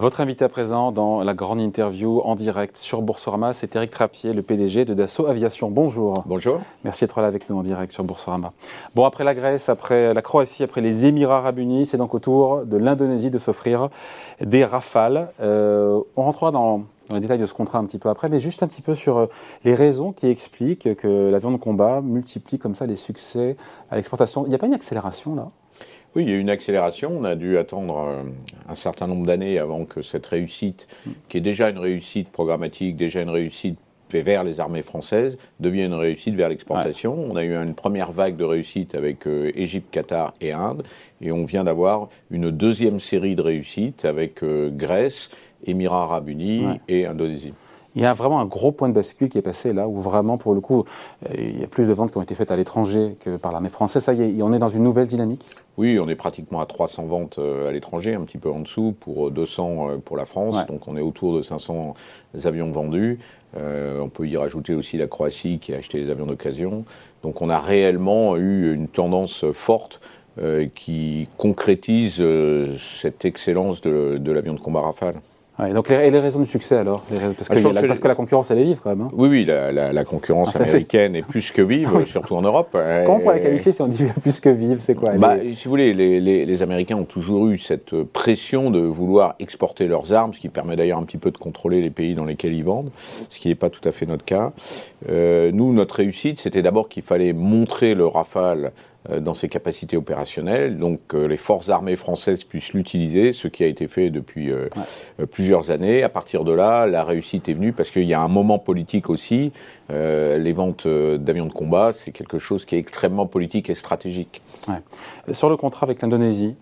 Votre invité à présent dans la grande interview en direct sur Boursorama, c'est Eric Trappier, le PDG de Dassault Aviation. Bonjour. Bonjour. Merci d'être là avec nous en direct sur Boursorama. Bon, après la Grèce, après la Croatie, après les Émirats Arabes Unis, c'est donc au tour de l'Indonésie de s'offrir des rafales. Euh, on rentrera dans, les détails de ce contrat un petit peu après, mais juste un petit peu sur euh, les raisons qui expliquent que l'avion de combat multiplie comme ça les succès à l'exportation. Il n'y a pas une accélération là? Oui, il y a eu une accélération. On a dû attendre euh, un certain nombre d'années avant que cette réussite, qui est déjà une réussite programmatique, déjà une réussite vers les armées françaises, devienne une réussite vers l'exportation. On a eu une première vague de réussite avec euh, Égypte, Qatar et Inde, et on vient d'avoir une deuxième série de réussites avec euh, Grèce, Émirats arabes unis et Indonésie. Il y a vraiment un gros point de bascule qui est passé là, où vraiment, pour le coup, euh, il y a plus de ventes qui ont été faites à l'étranger que par l'armée française. Ça y est, on est dans une nouvelle dynamique? Oui, on est pratiquement à 300 ventes euh, à l'étranger, un petit peu en dessous, pour 200 euh, pour la France. Donc on est autour de 500 avions vendus. on peut y rajouter aussi la Croatie qui a acheté des avions d'occasion. Donc on a réellement eu une tendance forte qui concrétise cette excellence de, de l'avion de combat Rafale donc les, et les raisons du succès alors parce, que la, parce, que la, concurrence elle est vive quand même. Hein. Oui, oui, la, concurrence ah, américaine est... plus que vive, surtout en Europe. Comment on pourrait la qualifier si on dit plus que vive C'est quoi bah, Si vous voulez, les, les, Américains ont toujours eu cette pression de vouloir exporter leurs armes, ce qui permet d'ailleurs un petit peu de contrôler les pays dans lesquels ils vendent, ce qui n'est pas tout à fait notre cas. Euh, nous, notre réussite, c'était d'abord qu'il fallait montrer le Rafale dans ses capacités opérationnelles, donc que les forces armées françaises puissent l'utiliser, ce qui a été fait depuis euh, euh, plusieurs années. À partir de là, la réussite est venue parce qu'il y a un moment politique aussi. les ventes d'avions de combat, c'est quelque chose qui est extrêmement politique et stratégique. Sur le contrat avec l'Indonésie,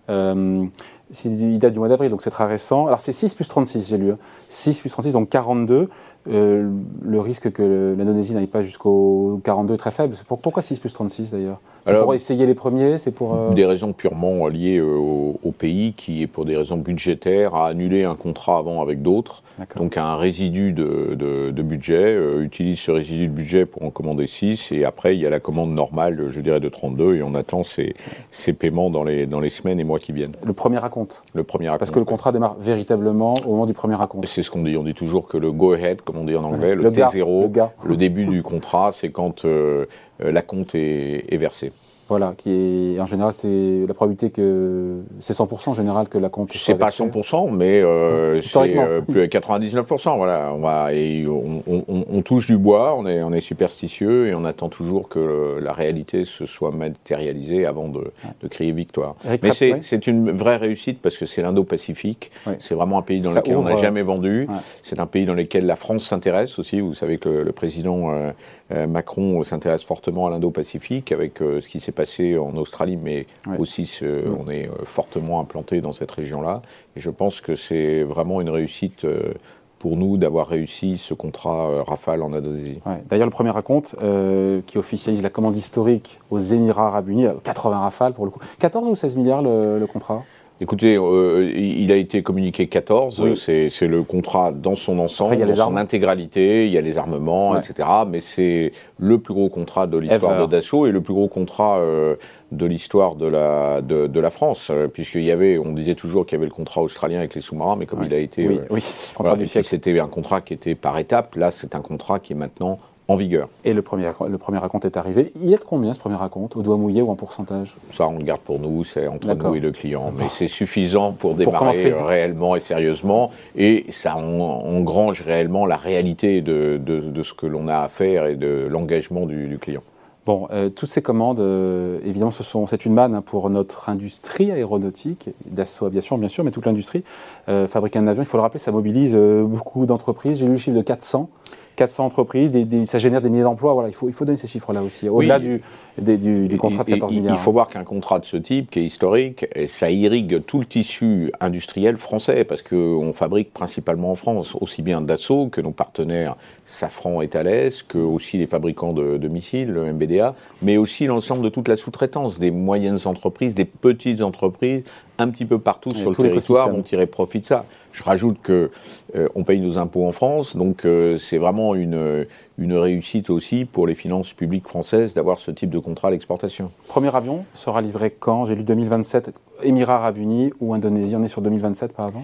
il date du mois d'avril, donc c'est très récent. Alors c'est 6 plus 36, j'ai lu. 6 hein. plus 36, donc 42. Euh, le risque que l'Indonésie n'aille pas jusqu'au 42 est très faible. Pourquoi 6 plus 36 d'ailleurs? C'est pour essayer les premiers C'est pour euh, Des raisons purement liées euh, au, pays qui pour des raisons budgétaires à annuler un contrat avant avec d'autres. Donc un résidu de, budget, utilise ce résidu de budget pour en commander 6 et après il y a la commande normale, je dirais, de 32 et on attend ces, ces paiements dans les, dans les semaines et mois qui viennent. Le premier raconte Le premier Parce que le contrat démarre véritablement au moment du premier raconte. C'est ce qu'on dit. On dit toujours que le go-ahead, comme on dit en anglais, le, T0, le, début du contrat, c'est quand euh, euh, la compte est, est versée. Voilà, qui est en général, c'est la probabilité que c'est 100% en général que la compte. C'est pas 100%, mais euh, c'est euh, plus 99%. Voilà, on va et on, on, on, touche du bois, on est on est superstitieux et on attend toujours que la réalité se soit matérialisée avant de, de crier victoire. mais c'est une vraie réussite parce que c'est l'Indo-Pacifique. C'est vraiment un pays dans lequel on n'a jamais vendu. C'est un pays dans lequel la France s'intéresse aussi. Vous savez que le, président euh, Macron s'intéresse fortement à l'Indo-Pacifique avec euh, ce qui s'est passé en Australie, mais aussi on est euh, fortement implanté dans cette région-là. Et je pense que c'est vraiment une réussite pour nous d'avoir réussi ce contrat Rafale en Indonésie. D'ailleurs, le premier raconte qui officialise la commande historique aux Émirats Arabes Unis, 80 Rafales pour le coup. 14 ou 16 milliards le contrat? Écoutez, euh, il a été communiqué 14, c'est le contrat dans son ensemble, dans son intégralité, il y a les armements, etc. Mais c'est le plus gros contrat de l'histoire de Dassault et le plus gros contrat euh, de l'histoire de la, de, de la France, euh, puisqu'il y avait, on disait toujours qu'il y avait le contrat australien avec les sous-marins, mais comme il a été... Oui, oui. c'était un contrat qui était par étapes, là c'est un contrat qui est maintenant en vigueur. Et le premier, le premier raconte est arrivé. Il est de combien ce premier raconte? Au doigt mouillé ou en pourcentage? Ça, on le garde pour nous, c'est entre nous et le client. Mais c'est suffisant pour démarrer réellement et sérieusement. Et ça engrange réellement la réalité de, de, ce que l'on a à faire et de l'engagement du, client. Bon, euh, toutes ces commandes, euh, évidemment, ce sont, c'est une manne hein, pour notre industrie aéronautique, Dassault Aviation bien sûr, mais toute l'industrie. Euh, fabriquer un avion, il faut le rappeler, ça mobilise beaucoup d'entreprises. J'ai lu le chiffre de 400. 400 entreprises, ça génère des milliers d'emplois. Voilà, il faut, il faut donner ces chiffres-là aussi, au-delà du, du, contrat de 14 milliards. Il faut voir qu'un contrat de ce type, qui est historique, ça irrigue tout le tissu industriel français, parce qu'on fabrique principalement en France, aussi bien Dassault que nos partenaires Safran et Thales, que aussi les fabricants de, de missiles, le MBDA, mais aussi l'ensemble de toute la sous-traitance, des moyennes entreprises, des petites entreprises, un petit peu partout sur le territoire vont tirer profit de ça. Je rajoute que euh, on paye nos impôts en France, donc euh, c'est vraiment une, une réussite aussi pour les finances publiques françaises d'avoir ce type de contrat à l'exportation. Premier avion sera livré quand? J'ai lu 2027, Émirats Arabes Unis ou Indonésie. On est sur 2027 par avant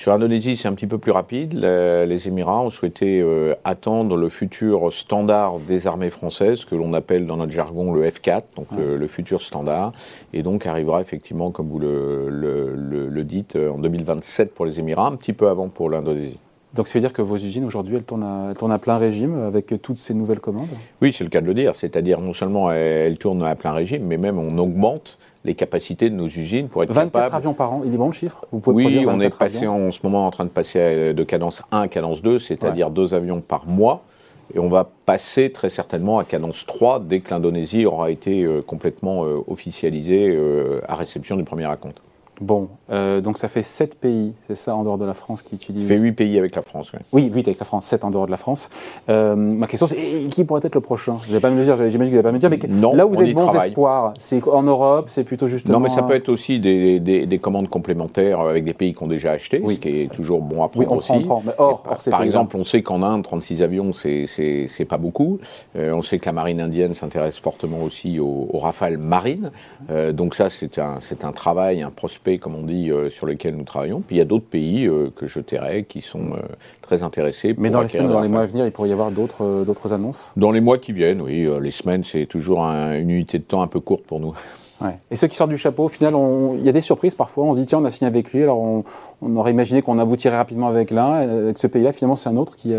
Sur l'Indonésie, c'est un petit peu plus rapide. Les Émirats ont souhaité euh, attendre le futur standard des armées françaises, que l'on appelle dans notre jargon le F4, donc le, futur standard, et donc arrivera effectivement, comme vous le, le, dites, en 2027 pour les Émirats, un petit peu avant pour l'Indonésie. Donc ça veut dire que vos usines aujourd'hui, elles tournent, à, elles tournent à plein régime avec toutes ces nouvelles commandes? Oui, c'est le cas de le dire. C'est-à-dire non seulement elles tournent à plein régime, mais même on augmente les capacités de nos usines pour être 24 avions par an, il est bon le chiffre? Vous pouvez Oui, on est passé en, ce moment en train de passer de cadence 1 à cadence 2, c'est-à-dire deux avions par mois. Et on va passer très certainement à cadence 3 dès que l'Indonésie aura été euh, complètement euh, officialisée euh, à réception du premier raconte. Bon, euh, donc ça fait 7 pays, c'est ça, en dehors de la France qui utilisent. Ça fait 8 pays avec la France, oui. Oui, 8 avec la France, 7 en dehors de la France. Euh, ma question, c'est qui pourrait être le prochain? Vous n'allez pas me le dire, j'imagine que vous n'allez pas me le dire, mais non, là où vous avez bons espoirs, c'est en Europe, c'est plutôt justement. Non, mais ça peut être aussi des, des, commandes complémentaires avec des pays qui ont déjà acheté, ce qui est toujours bon à prendre oui, on aussi. Prend, mais or, par, par exemple, on sait qu'en Inde, 36 avions, c'est pas beaucoup. Euh, on sait que la marine indienne s'intéresse fortement aussi aux, rafales marines. donc ça, c'est un, un travail, un prospect, comme on dit sur lesquels nous travaillons. Puis il y a d'autres pays euh, que je tairai qui sont euh, très intéressés. Mais dans les semaines, dans les mois à venir, il pourrait y avoir d'autres euh, d'autres annonces? Dans les mois qui viennent, oui. les semaines, c'est toujours une unité de temps un peu courte pour nous. Et ceux qui sortent du chapeau, au final, il y a des surprises parfois. On se dit, tiens, on a signé avec lui, alors on, aurait imaginé qu'on aboutirait rapidement avec l'un. Avec ce pays-là, finalement, c'est un autre qui.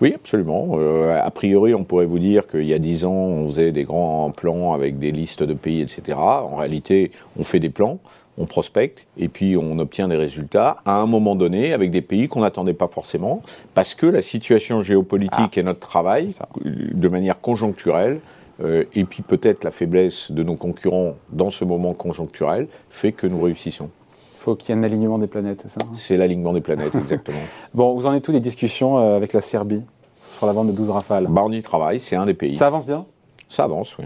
Oui, absolument. a priori, on pourrait vous dire qu'il y a dix ans, on faisait des grands plans avec des listes de pays, etc. En réalité, on fait des plans on prospecte et puis on obtient des résultats à un moment donné avec des pays qu'on n'attendait pas forcément parce que la situation géopolitique ah. et notre travail, de manière conjoncturelle, euh, et puis peut-être la faiblesse de nos concurrents dans ce moment conjoncturel, fait que nous réussissons. Il faut qu'il y ait un alignement des planètes, c'est ça hein? C'est l'alignement des planètes, exactement. bon, vous en êtes tous les discussions euh, avec la Serbie sur la vente de 12 rafales? Bah, On y travaille, c'est un des pays. Ça avance bien? Ça avance, oui.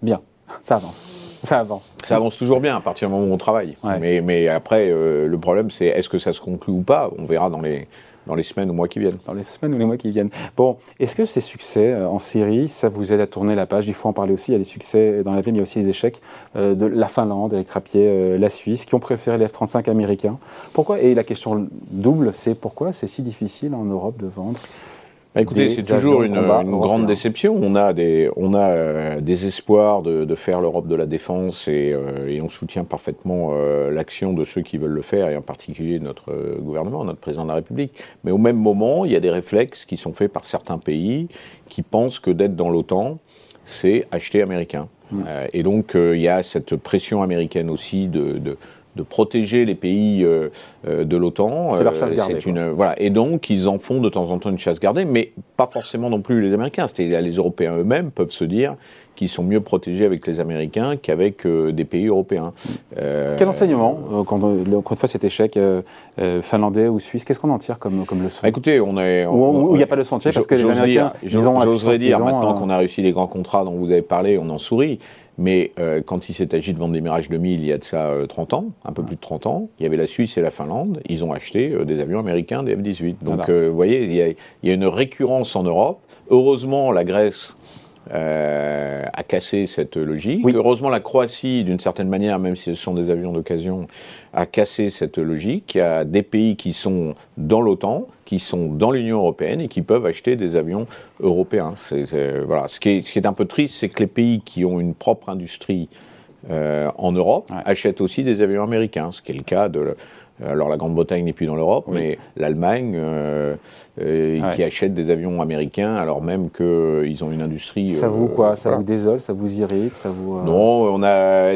Bien, ça avance. Ça avance. Ça avance toujours bien à partir du moment où on travaille. Mais, mais, après, euh, le problème, c'est est-ce que ça se conclut ou pas? On verra dans les, dans les semaines ou mois qui viennent. Dans les semaines ou les mois qui viennent. Bon, est-ce que ces succès euh, en Syrie, ça vous aide à tourner la page? Il faut en parler aussi. Il y a des succès dans la vie, mais il y a aussi des échecs euh, de la Finlande, Eric Rapier, la Suisse, qui ont préféré les F-35 américains. Pourquoi? Et la question double, c'est pourquoi c'est si difficile en Europe de vendre? Bah, écoutez, c'est toujours une, grande déception. On a des, on a euh, des espoirs de, faire l'Europe de la défense et, euh, on soutient parfaitement euh, l'action de ceux qui veulent le faire et en particulier notre gouvernement, notre président de la République. Mais au même moment, il y a des réflexes qui sont faits par certains pays qui pensent que d'être dans l'OTAN, c'est acheter américain. Mmh. et donc il y a cette pression américaine aussi de de protéger les pays euh, euh, de l'OTAN. C'est leur chasse euh, gardée. Une, voilà. Et donc, ils en font de temps en temps une chasse gardée, mais pas forcément non plus les Américains. Les Européens eux-mêmes peuvent se dire qu'ils sont mieux protégés avec les Américains qu'avec des pays européens. Quel enseignement, quand une fois cet échec finlandais ou suisse, qu'est-ce qu'on en tire comme, comme leçon? Bah, Écoutez, on est... Ou il n'y a pas de sentier parce que les Américains... J'oserais dire, maintenant qu'on a réussi les grands contrats dont vous avez parlé, on en sourit. Mais euh, quand il s'est agi de vendre des Mirage 2000 il y a de ça 30 euh, ans, un peu plus de 30 ans, il y avait la Suisse et la Finlande, ils ont acheté euh, des avions américains, des F-18. Donc vous voyez, il y, a, il y, a, une récurrence en Europe. Heureusement, la Grèce euh, a cassé cette logique. Heureusement, la Croatie, d'une certaine manière, même si ce sont des avions d'occasion, a cassé cette logique. Il y a des pays qui sont dans l'OTAN, qui sont dans l'Union européenne et qui peuvent acheter des avions européens. voilà. ce, qui est, ce qui est un peu triste, c'est que les pays qui ont une propre industrie euh, en Europe achètent aussi des avions américains, ce qui est le cas de alors la Grande-Bretagne n'est plus dans l'Europe, mais l'Allemagne euh, euh, qui achète des avions américains alors même qu'ils euh, ont une industrie. Ça vous quoi? Ça vous désole? Ça vous irrite? Ça vous Non, on a.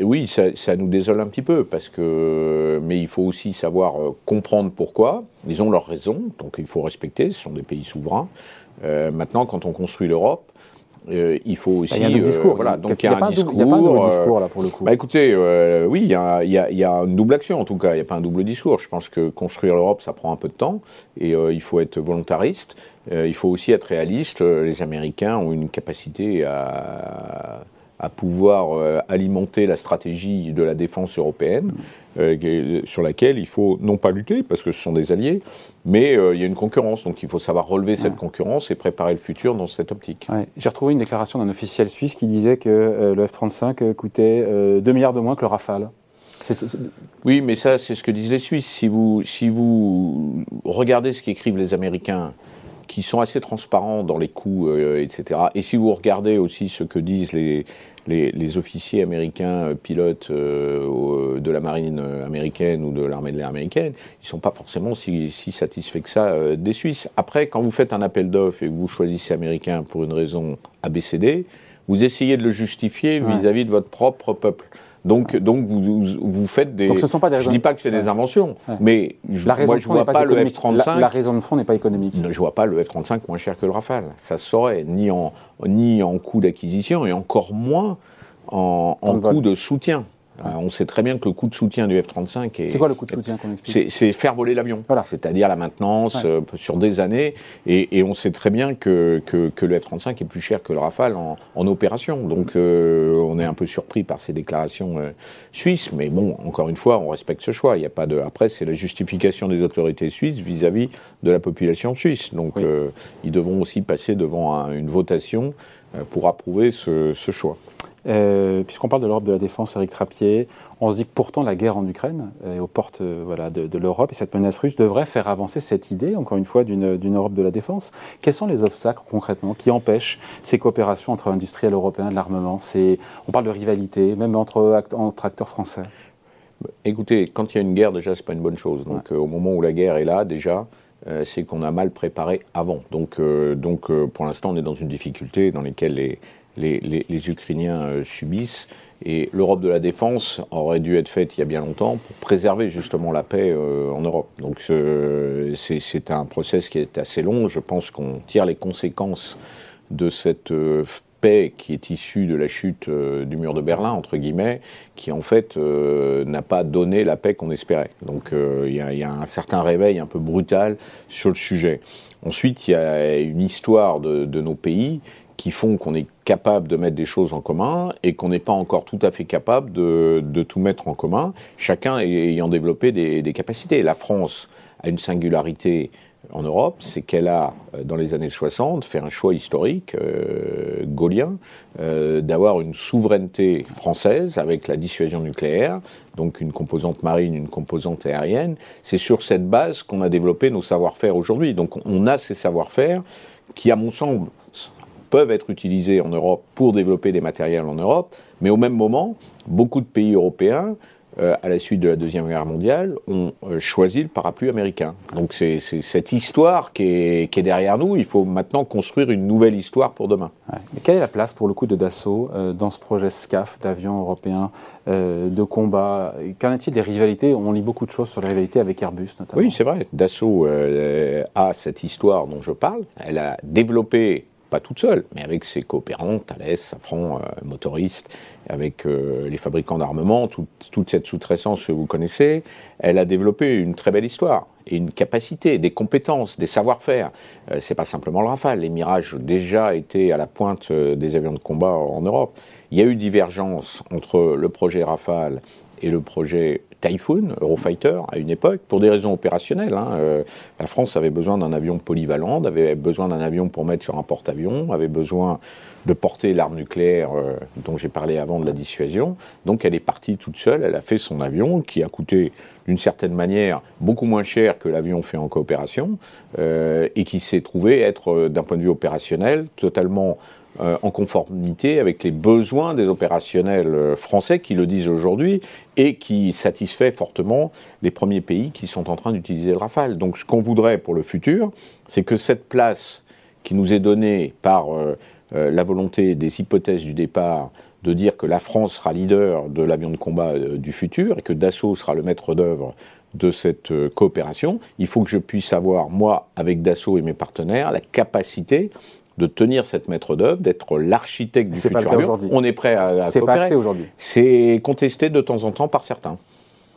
oui, ça, nous désole un petit peu parce que, mais il faut aussi savoir comprendre pourquoi. Ils ont leurs raisons, donc il faut respecter. Ce sont des pays souverains. maintenant, quand on construit l'Europe, euh, il faut aussi. Bah, il y a un discours. voilà, donc il y a, un discours. Il n'y a pas un double euh, discours là pour le coup. Bah, écoutez, euh, oui, il y, a, y, a, y, a, une double action en tout cas. Il n'y a pas un double discours. Je pense que construire l'Europe, ça prend un peu de temps et il faut être volontariste. il faut aussi être réaliste. Les Américains ont une capacité à à pouvoir euh, alimenter la stratégie de la défense européenne, euh, sur laquelle il faut non pas lutter, parce que ce sont des alliés, mais euh, il y a une concurrence. Donc il faut savoir relever cette concurrence et préparer le futur dans cette optique. J'ai retrouvé une déclaration d'un officiel suisse qui disait que le F-35 coûtait 2 milliards de moins que le Rafale. Oui, mais ça, c'est ce que disent les Suisses. Si vous, si vous regardez ce qu'écrivent les Américains, qui sont assez transparents dans les coûts, euh, etc., et si vous regardez aussi ce que disent les, les, officiers américains euh, pilotes euh, de la marine américaine ou de l'armée de l'air américaine, ils ne sont pas forcément si, satisfaits que ça des Suisses. Après, quand vous faites un appel d'offres et que vous choisissez américain pour une raison ABCD, vous essayez de le justifier vis-à-, -vis de votre propre peuple. Donc, donc vous, vous faites des. Donc ce sont pas des raisons... Je dis pas que c'est des inventions, mais je, la moi je vois pas, le F-35. La, raison de fond n'est pas économique. Je vois pas le F-35 moins cher que le Rafale. Ça se saurait ni en ni en coût d'acquisition et encore moins en, en coût de soutien. Euh, on sait très bien que le coût de soutien du F-35 est. C'est quoi le coût de soutien qu'on explique C'est faire voler l'avion. C'est-à-dire la maintenance euh, sur des années. Et, on sait très bien que, que, le F-35 est plus cher que le Rafale en, opération. Donc euh, on est un peu surpris par ces déclarations suisses. Mais bon, encore une fois, on respecte ce choix. Il y a pas de. Après, c'est la justification des autorités suisses vis-à-vis de la population suisse. Donc ils devront aussi passer devant une votation pour approuver ce choix. Euh, puisqu'on parle de l'Europe de la défense, Eric Trappier, on se dit que pourtant la guerre en Ukraine est aux portes euh, voilà, de, l'Europe et cette menace russe devrait faire avancer cette idée, encore une fois, d'une Europe de la défense. Quels sont les obstacles concrètement qui empêchent ces coopérations entre industriels européens de l'armement? On parle de rivalité, même entre, entre acteurs français. Écoutez, quand il y a une guerre, déjà, c'est pas une bonne chose. Donc, euh, au moment où la guerre est là, déjà, c'est qu'on a mal préparé avant. Donc, donc pour l'instant, on est dans une difficulté dans laquelle les, les, Ukrainiens euh, subissent. Et l'Europe de la défense aurait dû être faite il y a bien longtemps pour préserver justement la paix euh, en Europe. Donc c'est un process qui est assez long. Je pense qu'on tire les conséquences de cette euh, qui est issue de la chute du mur de Berlin, entre guillemets, qui en fait n'a pas donné la paix qu'on espérait. Donc il y, a un certain réveil un peu brutal sur le sujet. Ensuite, il y a une histoire de, nos pays qui font qu'on est capable de mettre des choses en commun et qu'on n'est pas encore tout à fait capable de, tout mettre en commun, chacun ayant développé des, capacités. La France a une singularité en Europe, c'est qu'elle a, euh, dans les années 60, fait un choix historique euh, gaulien euh, d'avoir une souveraineté française avec la dissuasion nucléaire, donc une composante marine, une composante aérienne. C'est sur cette base qu'on a développé nos savoir-faire aujourd'hui. Donc on a ces savoir-faire qui, à mon sens, peuvent être utilisés en Europe pour développer des matériels en Europe, mais au même moment, beaucoup de pays européens, euh, à la suite de la Deuxième Guerre mondiale, ont euh, choisi le parapluie américain. Donc c'est cette histoire qui est, qui est, derrière nous. Il faut maintenant construire une nouvelle histoire pour demain. Mais quelle est la place pour le coup de Dassault euh, dans ce projet SCAF d'avions européens de combat? Qu'en est-il des rivalités? On lit beaucoup de choses sur les rivalités avec Airbus notamment. Oui, c'est vrai. Dassault a cette histoire dont je parle. Elle a développé toute seule, mais avec ses coopérants, Thales, Safran, euh, Motoriste, avec euh, les fabricants d'armement, toute cette sous-traitance que vous connaissez, elle a développé une très belle histoire et une capacité, des compétences, des savoir-faire. Euh, c'est pas simplement le Rafale, les Mirages ont déjà été à la pointe des avions de combat en Europe. Il y a eu divergence entre le projet Rafale et le projet Typhoon, Eurofighter, à une époque, pour des raisons opérationnelles. Hein. Euh, la France avait besoin d'un avion polyvalent, avait besoin d'un avion pour mettre sur un porte-avions, avait besoin de porter l'arme nucléaire euh, dont j'ai parlé avant de la dissuasion. Donc elle est partie toute seule, elle a fait son avion qui a coûté d'une certaine manière beaucoup moins cher que l'avion fait en coopération euh, et qui s'est trouvé être d'un point de vue opérationnel totalement euh, en conformité avec les besoins des opérationnels euh, français qui le disent aujourd'hui et qui satisfait fortement les premiers pays qui sont en train d'utiliser le Rafale. Donc ce qu'on voudrait pour le futur, c'est que cette place qui nous est donnée par euh, la volonté des hypothèses du départ de dire que la France sera leader de l'avion de combat du futur et que Dassault sera le maître d'œuvre de cette coopération, il faut que je puisse avoir, moi, avec Dassault et mes partenaires, la capacité de tenir cette maître d'œuvre, d'être l'architecte du futur. On est prêt à, à C'est pas acté aujourd'hui. C'est contesté de temps en temps par certains.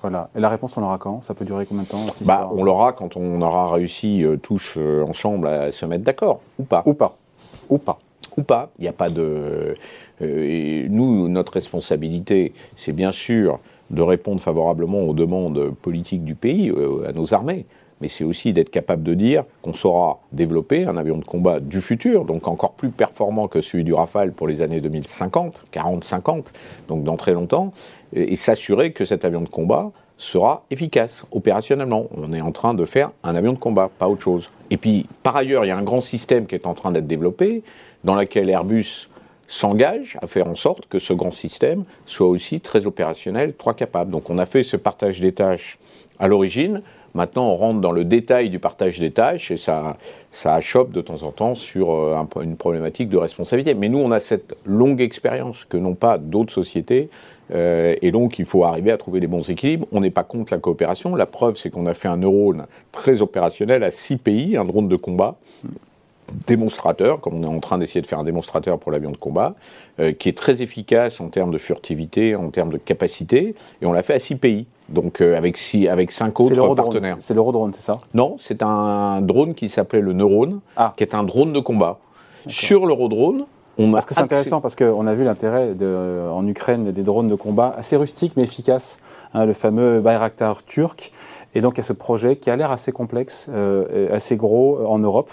Voilà. Et la réponse, on l'aura quand? Ça peut durer combien de temps bah, On l'aura quand on aura réussi euh, tous euh, ensemble à se mettre d'accord, ou pas. Ou pas. Ou pas. Ou pas. Il n'y a pas de. Euh, nous, notre responsabilité, c'est bien sûr de répondre favorablement aux demandes politiques du pays, à nos armées. Mais c'est aussi d'être capable de dire qu'on saura développer un avion de combat du futur, donc encore plus performant que celui du Rafale pour les années 2050, 40-50, donc dans très longtemps, et, s'assurer que cet avion de combat sera efficace opérationnellement. On est en train de faire un avion de combat, pas autre chose. Et puis, par ailleurs, il y a un grand système qui est en train d'être développé, dans lequel Airbus s'engage à faire en sorte que ce grand système soit aussi très opérationnel, très capable. Donc on a fait ce partage des tâches à l'origine. Maintenant, on rentre dans le détail du partage des tâches et ça, ça achoppe de temps en temps sur euh, une problématique de responsabilité. Mais nous, on a cette longue expérience que n'ont pas d'autres sociétés. Euh, et donc, il faut arriver à trouver les bons équilibres. On n'est pas contre la coopération. La preuve, c'est qu'on a fait un neurone très opérationnel à six pays, un drone de combat démonstrateur, comme on est en train d'essayer de faire un démonstrateur pour l'avion de combat, euh, qui est très efficace en termes de furtivité, en termes de capacité, et on l'a fait à six pays. Donc euh, avec, six, avec cinq autres partenaires. C'est l'Eurodrone, c'est ça? Non, c'est un drone qui s'appelait le Neurone, ah. qui est un drone de combat. Sur l'Eurodrone, on a Parce que c'est intéressant, parce qu'on a vu l'intérêt de, en Ukraine des drones de combat assez rustiques mais efficaces, hein, le fameux Bayraktar turc. Et donc il y a ce projet qui a l'air assez complexe, euh, assez gros en Europe.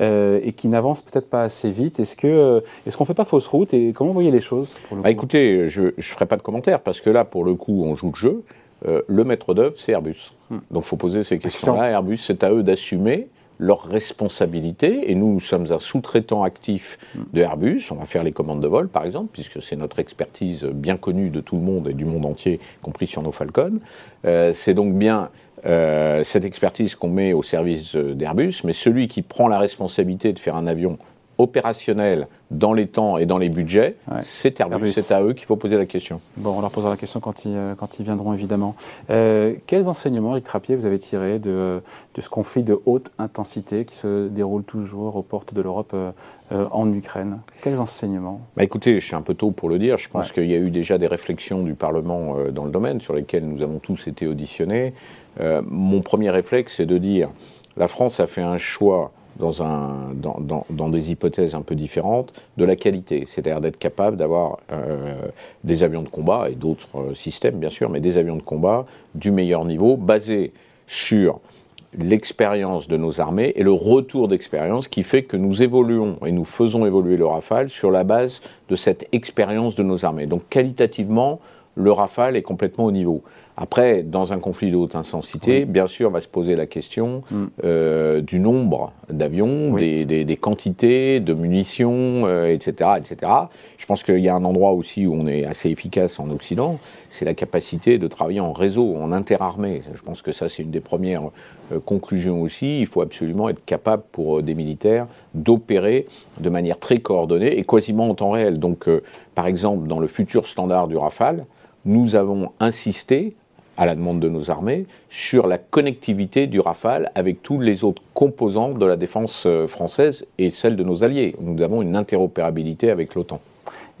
Euh, et qui n'avance peut-être pas assez vite. Est-ce que euh, est-ce qu'on fait pas fausse route et comment vous voyez les choses bah, Écoutez, je ne ferai pas de commentaire parce que là, pour le coup, on joue le jeu. Euh, le maître d'œuvre, c'est Airbus. Hmm. Donc, il faut poser ces questions-là. Airbus, c'est à eux d'assumer leurs responsabilités. Et nous, nous sommes un sous-traitant actif hmm. de Airbus. On va faire les commandes de vol, par exemple, puisque c'est notre expertise bien connue de tout le monde et du monde entier, compris sur nos Falcons. c'est donc bien euh, cette expertise qu'on met au service d'Airbus, mais celui qui prend la responsabilité de faire un avion opérationnel dans les temps et dans les budgets, c'est Airbus. C'est à eux qu'il faut poser la question. Bon, on leur posera la question quand ils, euh, quand ils viendront, évidemment. Euh, quels enseignements, Eric Trappier, vous avez tirés de, de, ce conflit de haute intensité qui se déroule toujours aux portes de l'Europe en Ukraine? Quels enseignements? Bah Écoutez, je suis un peu tôt pour le dire. Je pense qu'il y a eu déjà des réflexions du Parlement dans le domaine sur lesquelles nous avons tous été auditionnés. Euh, mon premier réflexe, c'est de dire la France a fait un choix dans, des hypothèses un peu différentes, de la qualité, c'est-à-dire d'être capable d'avoir euh, des avions de combat et d'autres euh, systèmes bien sûr, mais des avions de combat du meilleur niveau, basés sur l'expérience de nos armées et le retour d'expérience qui fait que nous évoluons et nous faisons évoluer le Rafale sur la base de cette expérience de nos armées. Donc qualitativement, le Rafale est complètement au niveau. Après, dans un conflit de haute intensité, bien sûr, va se poser la question mm. euh, du nombre d'avions, des, quantités de munitions, etc., euh, etc. Je pense qu'il y a un endroit aussi où on est assez efficace en Occident, c'est la capacité de travailler en réseau, en interarmée. Je pense que ça, c'est une des premières euh, conclusions aussi. Il faut absolument être capable pour des militaires d'opérer de manière très coordonnée et quasiment en temps réel. Donc, par exemple, dans le futur standard du Rafale, nous avons insisté à la demande de nos armées, sur la connectivité du Rafale avec tous les autres composants de la défense euh, française et celle de nos alliés. Nous avons une interopérabilité avec l'OTAN.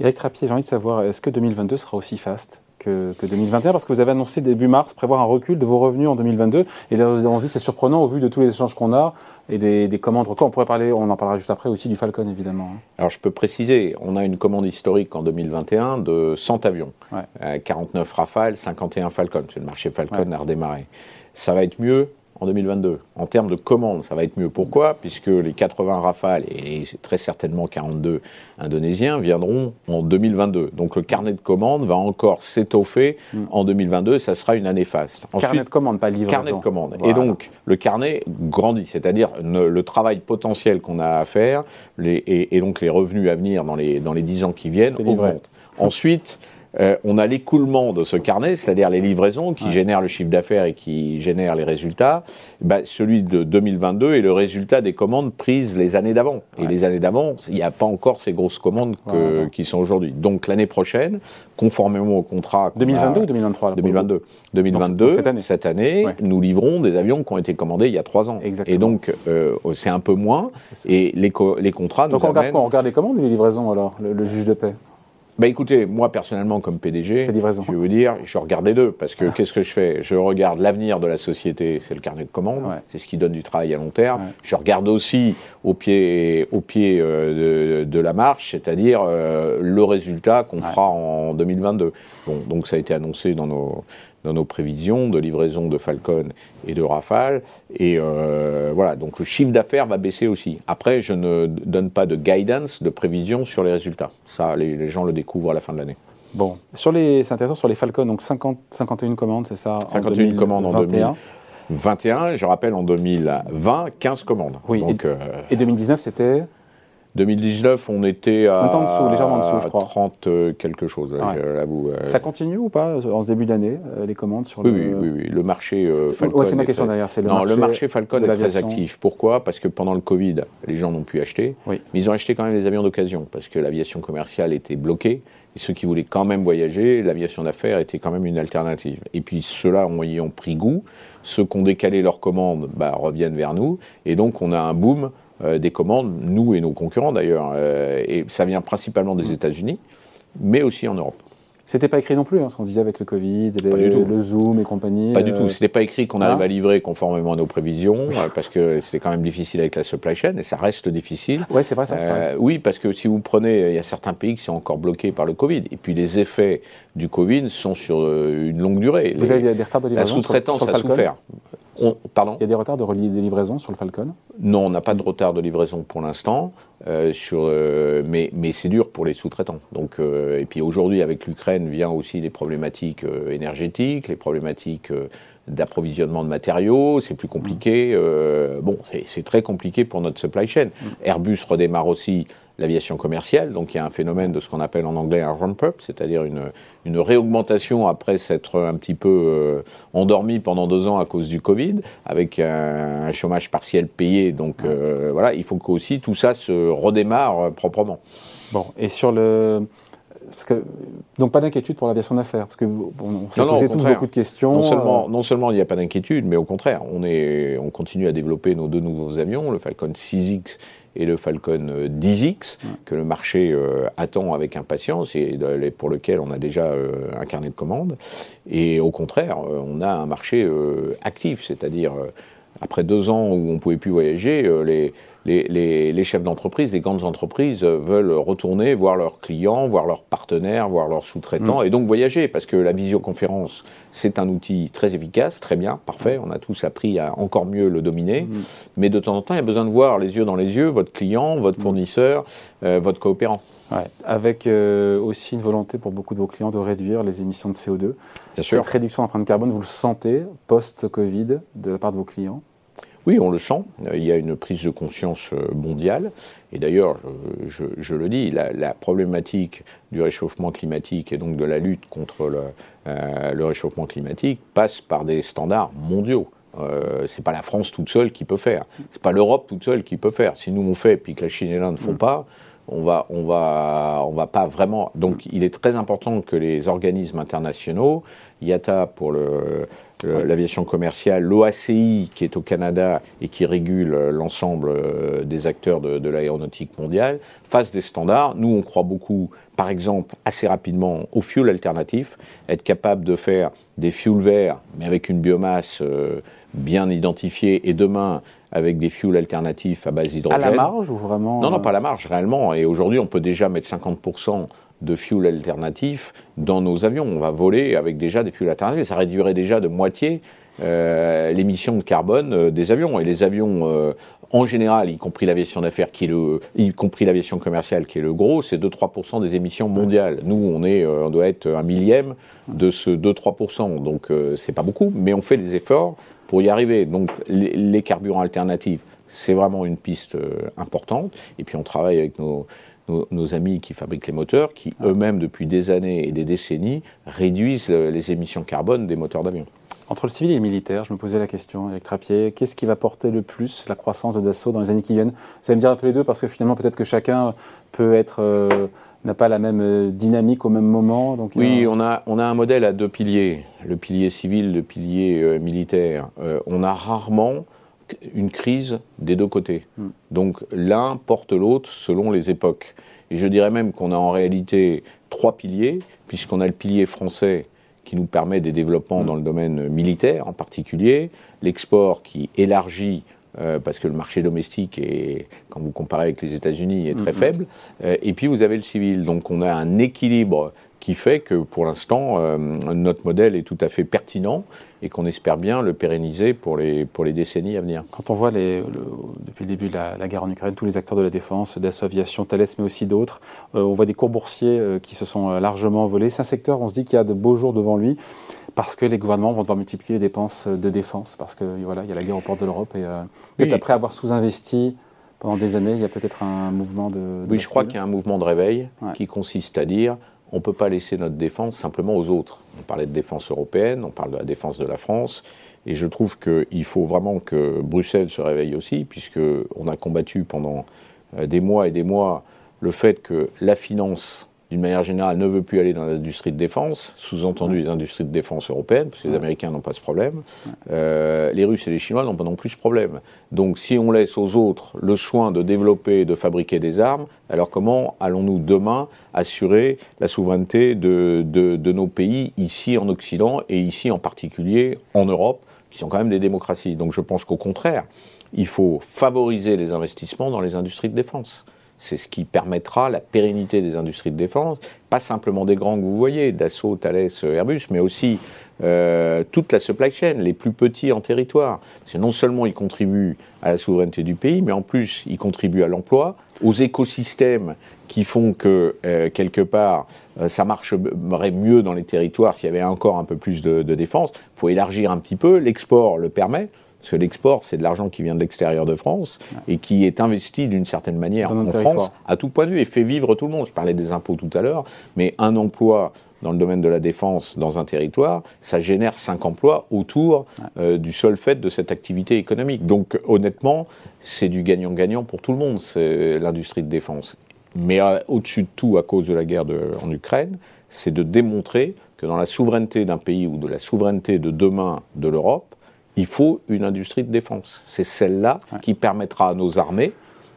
Eric Trappier, j'ai envie de savoir, est-ce que 2022 sera aussi faste que, 2021 Parce que vous avez annoncé début mars prévoir un recul de vos revenus en 2022. Et là, on se dit c'est surprenant au vu de tous les échanges qu'on a et des, commandes records. On pourrait parler, on en parlera juste après aussi du Falcon évidemment. Hein. Alors je peux préciser, on a une commande historique en 2021 de 100 avions, 49 euh, Rafale, 51 Falcon. Le marché Falcon a redémarré. Ça va être mieux en 2022. En termes de commandes, ça va être mieux. Pourquoi? Puisque les 80 Rafales et très certainement 42 Indonésiens viendront en 2022. Donc le carnet de commandes va encore s'étoffer hmm. en 2022. Ça sera une année faste. carnet de commandes, pas livraison. Carnet de commandes. Et donc le carnet grandit, c'est-à-dire le travail potentiel qu'on a à faire et, donc les revenus à venir dans les, dans les 10 ans qui viennent augmentent. Ensuite, euh, on a l'écoulement de ce carnet, c'est-à-dire les livraisons qui génèrent le chiffre d'affaires et qui génèrent les résultats. Bah, celui de 2022 est le résultat des commandes prises les années d'avant. Et les années d'avant, il n'y a pas encore ces grosses commandes qui sont aujourd'hui. Donc l'année prochaine, conformément au contrat. 2022 ou 2023 2022. 2022, cette année, nous livrons des avions qui ont été commandés il y a trois ans. Exactement. Et donc, euh, c'est un peu moins. Et les, les contrats donc nous on regarde quoi? On regarde les commandes ou les livraisons alors, le juge de paix? Bah écoutez, moi personnellement comme PDG, je vais vous dire, je regarde les deux parce que ah. qu'est-ce que je fais? Je regarde l'avenir de la société, c'est le carnet de commandes, c'est ce qui donne du travail à long terme. Je regarde aussi au pied, au pied euh, de, la marche, c'est-à-dire euh, le résultat qu'on fera en 2022. Bon, donc ça a été annoncé dans nos dans nos prévisions de livraison de Falcon et de Rafale. Et voilà, donc le chiffre d'affaires va baisser aussi. Après, je ne donne pas de guidance, de prévision sur les résultats. Ça, les, gens le découvrent à la fin de l'année. Bon, sur les, c'est intéressant sur les Falcon, donc 50, 51 commandes, c'est ça 51 commandes en 2021. Je rappelle, en 2020, 15 commandes. Oui, donc, et 2019, c'était 2019, on était à dessous, légèrement en dessous, je crois. 30 euh, quelque chose, euh. Ça continue ou pas en ce début d'année, euh, les commandes sur oui, le... Oui, oui, oui. Le marché Falcon. c'est ma question derrière. Le, non, le marché Falcon est très actif. Pourquoi? Parce que pendant le Covid, les gens n'ont pu acheter. Mais ils ont acheté quand même les avions d'occasion parce que l'aviation commerciale était bloquée. Et ceux qui voulaient quand même voyager, l'aviation d'affaires était quand même une alternative. Et puis ceux-là ont, y ont pris goût. Ceux qui ont décalé leurs commandes bah, reviennent vers nous. Et donc on a un boom euh, des commandes, nous et nos concurrents d'ailleurs. Euh, et ça vient principalement des États-Unis, mais aussi en Europe. C'était pas écrit non plus, hein, ce qu'on disait avec le Covid, le Zoom et compagnie. Pas du tout. Euh, C'était pas écrit qu'on arrive à livrer conformément à nos prévisions, parce que c'était quand même difficile avec la supply chain, et ça reste difficile. Ouais, c'est vrai ça. oui, parce que si vous prenez, il y a certains pays qui sont encore bloqués par le Covid, et puis les effets du Covid sont sur une longue durée. Vous avez des retards de livraison La sous-traitance a souffert pardon Il y a des retards de, livraison sur le Falcon? Non, on n'a pas de retard de livraison pour l'instant, euh, euh, mais, mais c'est dur pour les sous-traitants. Donc, euh, et puis aujourd'hui, avec l'Ukraine, vient aussi les problématiques énergétiques, les problématiques d'approvisionnement de matériaux, c'est plus compliqué. Mmh. bon, c'est très compliqué pour notre supply chain. Mmh. Airbus redémarre aussi l'aviation commerciale. Donc il y a un phénomène de ce qu'on appelle en anglais un ramp-up, c'est-à-dire une, une, réaugmentation après s'être un petit peu euh, endormi pendant deux ans à cause du Covid, avec un, chômage partiel payé. Donc euh, voilà, il faut qu'aussi tout ça se redémarre euh, proprement. Bon, et sur le... que, donc pas d'inquiétude pour l'aviation d'affaires, parce que bon, on s'est posé tous beaucoup de questions. Non seulement, non seulement il n'y a pas d'inquiétude, mais au contraire, on, est, on continue à développer nos deux nouveaux avions, le Falcon 6X et le Falcon 10X, euh, que le marché euh, attend avec impatience et pour lequel on a déjà euh, un carnet de commandes. Et au contraire, on a un marché actif, c'est-à-dire après deux ans où on ne pouvait plus voyager, les, les, chefs d'entreprise, les grandes entreprises veulent retourner voir leurs clients, voir leurs partenaires, voir leurs sous-traitants, mm. et donc voyager, parce que la visioconférence, c'est un outil très efficace, très bien, parfait, on a tous appris à encore mieux le dominer, mm. mais de temps en temps, il y a besoin de voir les yeux dans les yeux votre client, votre mm. fournisseur, euh, votre coopérant. avec euh, aussi une volonté pour beaucoup de vos clients de réduire les émissions de CO2. Bien Cette réduction d'empreinte carbone, vous le sentez post-Covid de la part de vos clients? Oui, on le sent. Il y a une prise de conscience euh, mondiale. Et d'ailleurs, je, le dis, la, problématique du réchauffement climatique et donc de la lutte contre le, euh, réchauffement climatique passe par des standards mondiaux. Euh, c'est pas la France toute seule qui peut faire. C'est pas l'Europe toute seule qui peut faire. Si nous on fait puis que la Chine et l'Inde ne font mm. pas, on va, on va, on va pas vraiment. Donc, il est très important que les organismes internationaux, IATA pour le, l'aviation commerciale, l'OACI qui est au Canada et qui régule euh, l'ensemble euh, des acteurs de, l'aéronautique mondiale, fassent des standards. Nous, on croit beaucoup, par exemple, assez rapidement au fuel alternatif, être capable de faire des fuels verts, mais avec une biomasse euh, bien identifiée, et demain avec des fuels alternatifs à base d'hydrogène. À la marge ou vraiment Non, non, pas à la marge, réellement. Et aujourd'hui, on peut déjà mettre 50% de fuel alternatif dans nos avions. On va voler avec déjà des fuels alternatifs. Ça réduirait déjà de moitié euh, l'émission de carbone euh, des avions. Et les avions, euh, en général, y compris l'aviation d'affaires, qui est le, y compris l'aviation commerciale, qui est le gros, c'est 2-3% des émissions mondiales. Nous, on est, on doit être un millième de ce 2-3%. Donc, c'est pas beaucoup, mais on fait des efforts pour y arriver. Donc, les, les carburants alternatifs, c'est vraiment une piste importante. Et puis, on travaille avec nos nos, amis qui fabriquent les moteurs, qui eux-mêmes, depuis des années et des décennies, réduisent les émissions carbone des moteurs d'avion. Entre le civil et le militaire, je me posais la question, avec Trappier, qu'est-ce qui va porter le plus la croissance de Dassault dans les années qui viennent? Vous allez me dire un peu les deux, parce que finalement, peut-être que chacun peut être. Euh, n'a pas la même euh, dynamique au même moment. Donc oui, on, a, on a un modèle à deux piliers, le pilier civil, le pilier euh, militaire. on a rarement une crise des deux côtés. Hmm. Donc l'un porte l'autre selon les époques. Et je dirais même qu'on a en réalité trois piliers, puisqu'on a le pilier français qui nous permet des développements hmm. dans le domaine militaire en particulier, l'export qui élargit euh, parce que le marché domestique, est, quand vous comparez avec les États-Unis, est très hmm. faible. Euh, et puis vous avez le civil. Donc on a un équilibre qui fait que pour l'instant, euh, notre modèle est tout à fait pertinent et qu'on espère bien le pérenniser pour les, pour les décennies à venir. Quand on voit les, depuis le début de la, guerre en Ukraine, tous les acteurs de la défense, Dassault Aviation, Thales, mais aussi d'autres, euh, on voit des cours boursiers euh, qui se sont largement volés. C'est un secteur, on se dit qu'il y a de beaux jours devant lui parce que les gouvernements vont devoir multiplier les dépenses de défense, parce que voilà, il y a la guerre aux portes de l'Europe et peut-être après avoir sous-investi pendant des années, il y a peut-être un mouvement de. oui, je crois qu'il y a un mouvement de réveil qui consiste à dire on ne peut pas laisser notre défense simplement aux autres. On parlait de défense européenne, on parle de la défense de la France, et je trouve qu'il faut vraiment que Bruxelles se réveille aussi, puisqu'on a combattu pendant euh, des mois et des mois le fait que la finance d'une manière générale, ne veut plus aller dans l'industrie de défense, sous-entendu les industries de défense européennes, parce que les Américains n'ont pas ce problème. Euh, les Russes et les Chinois n'ont pas non plus ce problème. Donc si on laisse aux autres le soin de développer et de fabriquer des armes, alors comment allons-nous demain assurer la souveraineté de, de nos pays ici en Occident et ici en particulier en Europe, qui sont quand même des démocraties? Donc je pense qu'au contraire, il faut favoriser les investissements dans les industries de défense. C'est ce qui permettra la pérennité des industries de défense, pas simplement des grands que vous voyez, Dassault, Thales, Airbus, mais aussi euh, toute la supply chain, les plus petits en territoire. Parce que non seulement ils contribuent à la souveraineté du pays, mais en plus ils contribuent à l'emploi, aux écosystèmes qui font que, euh, quelque part, euh, ça marcherait mieux dans les territoires s'il y avait encore un peu plus de, de défense. Il faut élargir un petit peu, l'export le permet. Parce que l'export, c'est de l'argent qui vient de l'extérieur de France et qui est investi d'une certaine manière en France à tout point de vue et fait vivre tout le monde. Je parlais des impôts tout à l'heure, mais un emploi dans le domaine de la défense dans un territoire, ça génère cinq emplois autour euh, du seul fait de cette activité économique. Donc honnêtement, c'est du gagnant-gagnant pour tout le monde, c'est l'industrie de défense. Mais euh, au-dessus de tout, à cause de la guerre en Ukraine, c'est de démontrer que dans la souveraineté d'un pays ou de la souveraineté de demain de l'Europe, il faut une industrie de défense. C'est celle-là qui permettra à nos armées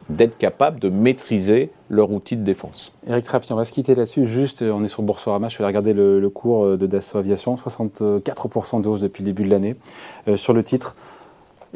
d'être capables de maîtriser leur outil de défense. Éric Trappier, on va se quitter là-dessus. Juste, on est sur Boursorama, je vais regarder le, cours euh, de Dassault Aviation, 64% de hausse depuis le début de l'année. Euh, sur le titre,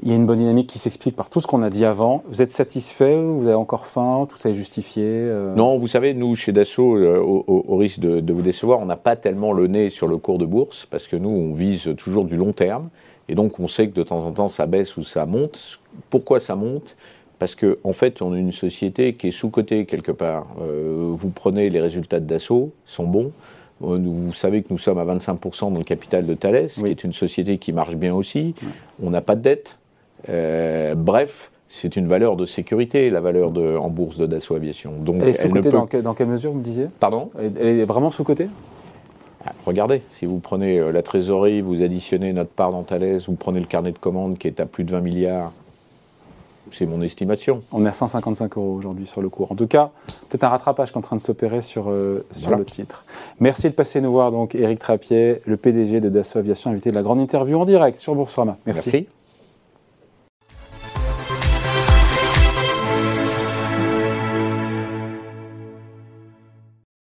il y a une bonne dynamique qui s'explique par tout ce qu'on a dit avant. Vous êtes satisfait Vous avez encore faim? Tout ça est justifié euh? Non, vous savez, nous, chez Dassault, au, risque de, de, vous décevoir, on n'a pas tellement le nez sur le cours de bourse, parce que nous, on vise toujours du long terme. Et donc on sait que de temps en temps ça baisse ou ça monte. Pourquoi ça monte? Parce qu'en en fait on est une société qui est sous-cotée quelque part. Euh, vous prenez les résultats de Dassault, sont bons. Euh, vous savez que nous sommes à 25% dans le capital de Thales, qui est une société qui marche bien aussi. On n'a pas de dette. Euh, bref, c'est une valeur de sécurité, la valeur de, en bourse de Dassault Aviation. Donc, elle est sous-cotée dans, quelle mesure, vous me disiez? Pardon? Elle est vraiment sous-cotée? Regardez, si vous prenez euh, la trésorerie, vous additionnez notre part dans Thales, vous prenez le carnet de commandes qui est à plus de 20 milliards, c'est mon estimation. On est à 155 euros aujourd'hui sur le cours. En tout cas, peut-être un rattrapage qui est en train de s'opérer sur, euh, sur le titre. Merci de passer nous voir, donc, Éric Trappier, le PDG de Dassault Aviation, invité de la grande interview en direct sur Boursorama. Merci.